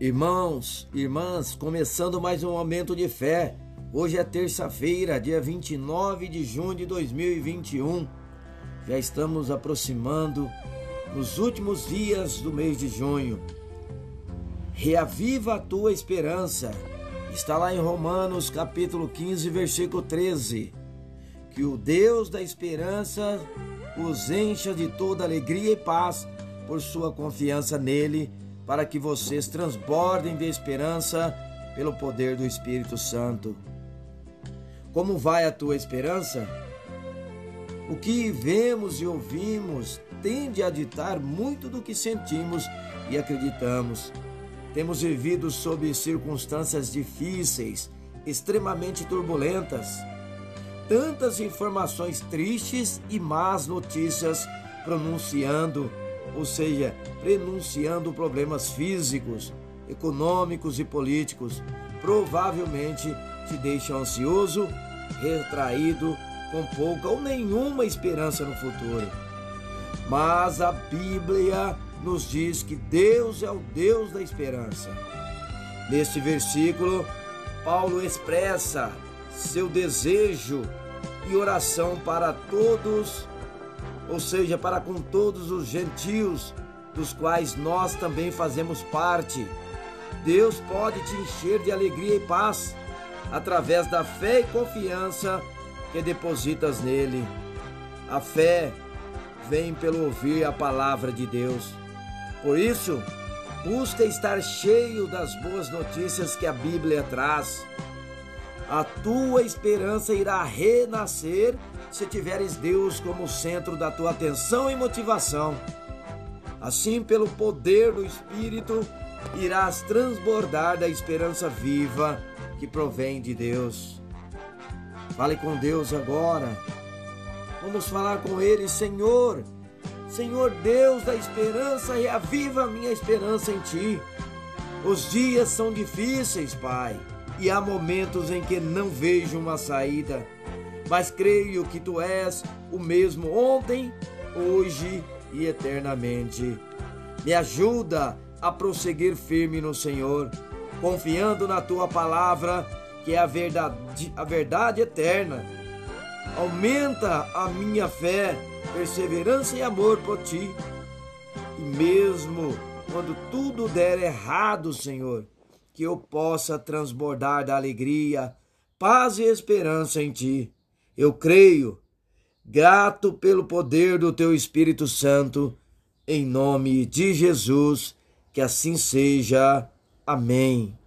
Irmãos, irmãs, começando mais um momento de fé. Hoje é terça-feira, dia 29 de junho de 2021. Já estamos aproximando nos últimos dias do mês de junho. Reaviva a tua esperança. Está lá em Romanos, capítulo 15, versículo 13. Que o Deus da esperança os encha de toda alegria e paz por sua confiança nele para que vocês transbordem de esperança pelo poder do Espírito Santo. Como vai a tua esperança? O que vemos e ouvimos tende a ditar muito do que sentimos e acreditamos. Temos vivido sob circunstâncias difíceis, extremamente turbulentas. Tantas informações tristes e más notícias pronunciando ou seja, prenunciando problemas físicos, econômicos e políticos, provavelmente te deixam ansioso, retraído, com pouca ou nenhuma esperança no futuro. Mas a Bíblia nos diz que Deus é o Deus da esperança. Neste versículo, Paulo expressa seu desejo e oração para todos ou seja, para com todos os gentios, dos quais nós também fazemos parte. Deus pode te encher de alegria e paz através da fé e confiança que depositas nele. A fé vem pelo ouvir a palavra de Deus. Por isso, busca estar cheio das boas notícias que a Bíblia traz. A tua esperança irá renascer se tiveres Deus como centro da tua atenção e motivação. Assim, pelo poder do Espírito, irás transbordar da esperança viva que provém de Deus. Fale com Deus agora. Vamos falar com Ele, Senhor. Senhor Deus da esperança, reaviva a minha esperança em Ti. Os dias são difíceis, Pai, e há momentos em que não vejo uma saída mas creio que tu és o mesmo ontem, hoje e eternamente. Me ajuda a prosseguir firme no Senhor, confiando na tua palavra, que é a verdade, a verdade eterna. Aumenta a minha fé, perseverança e amor por ti. E mesmo quando tudo der errado, Senhor, que eu possa transbordar da alegria, paz e esperança em ti. Eu creio, grato pelo poder do teu Espírito Santo, em nome de Jesus, que assim seja. Amém.